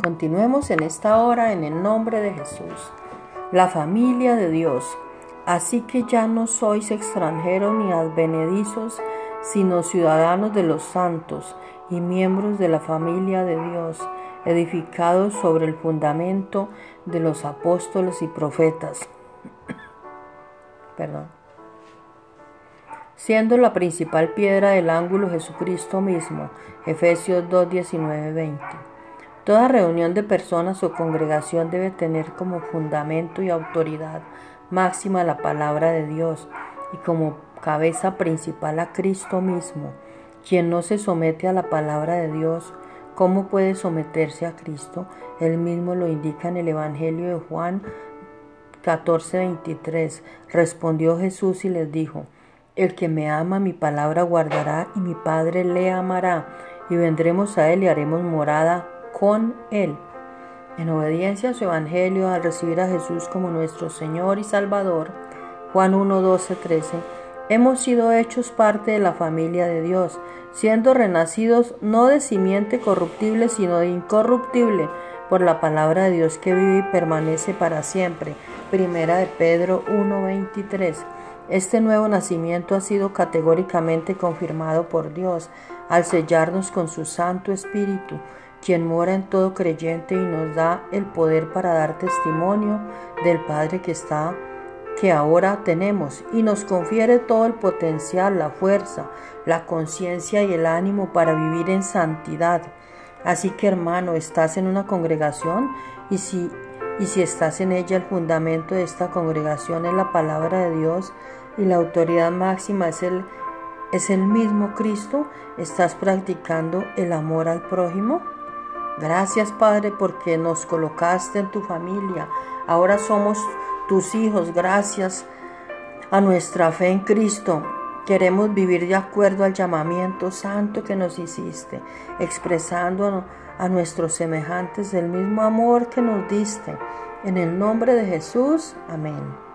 Continuemos en esta hora en el nombre de Jesús. La familia de Dios. Así que ya no sois extranjeros ni advenedizos, sino ciudadanos de los santos y miembros de la familia de Dios, edificados sobre el fundamento de los apóstoles y profetas. Perdón. Siendo la principal piedra del ángulo Jesucristo mismo. Efesios 2, 19, 20. Toda reunión de personas o congregación debe tener como fundamento y autoridad máxima la palabra de Dios y como cabeza principal a Cristo mismo. Quien no se somete a la palabra de Dios, ¿cómo puede someterse a Cristo? Él mismo lo indica en el Evangelio de Juan 14:23. Respondió Jesús y les dijo, El que me ama mi palabra guardará y mi Padre le amará y vendremos a él y haremos morada con Él. En obediencia a su Evangelio, al recibir a Jesús como nuestro Señor y Salvador, Juan 1, 12, 13, hemos sido hechos parte de la familia de Dios, siendo renacidos no de simiente corruptible, sino de incorruptible, por la palabra de Dios que vive y permanece para siempre. Primera de Pedro 1, 23. Este nuevo nacimiento ha sido categóricamente confirmado por Dios al sellarnos con su Santo Espíritu quien mora en todo creyente y nos da el poder para dar testimonio del Padre que está que ahora tenemos y nos confiere todo el potencial, la fuerza, la conciencia y el ánimo para vivir en santidad. Así que hermano, estás en una congregación y si y si estás en ella el fundamento de esta congregación es la palabra de Dios y la autoridad máxima es el es el mismo Cristo, ¿estás practicando el amor al prójimo? Gracias Padre porque nos colocaste en tu familia. Ahora somos tus hijos. Gracias a nuestra fe en Cristo. Queremos vivir de acuerdo al llamamiento santo que nos hiciste, expresando a nuestros semejantes el mismo amor que nos diste. En el nombre de Jesús. Amén.